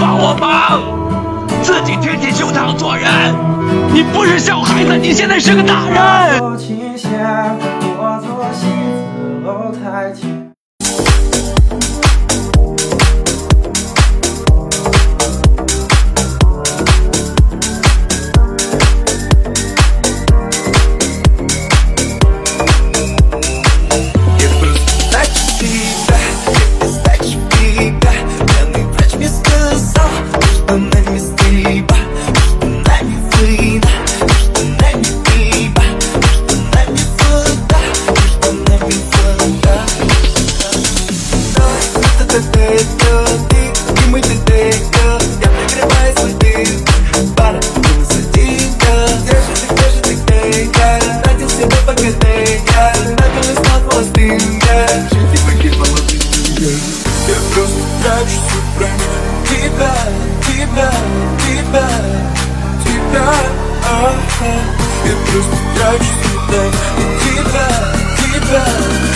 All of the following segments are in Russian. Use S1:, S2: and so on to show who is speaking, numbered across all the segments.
S1: 帮我忙自己挺起胸膛做人。你不是小孩子你现在是个大人。
S2: 我戏子楼台前。
S3: Я просто трачусь на тебя, тебя, тебя.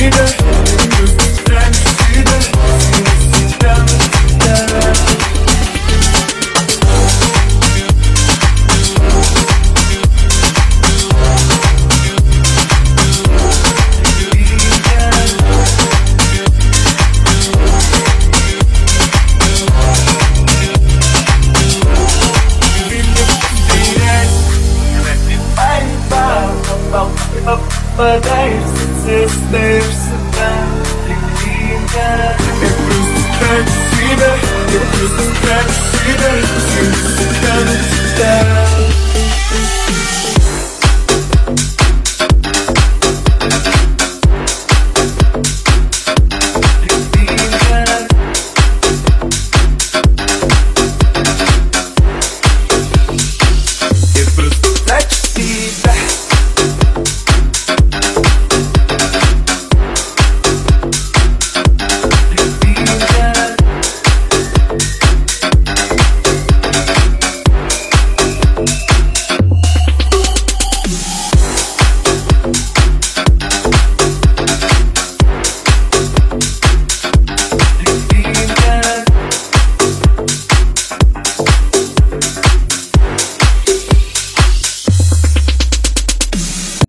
S3: You. попадаешь в цвет, всегда любимая Я просто трачу себя, я просто трачу себя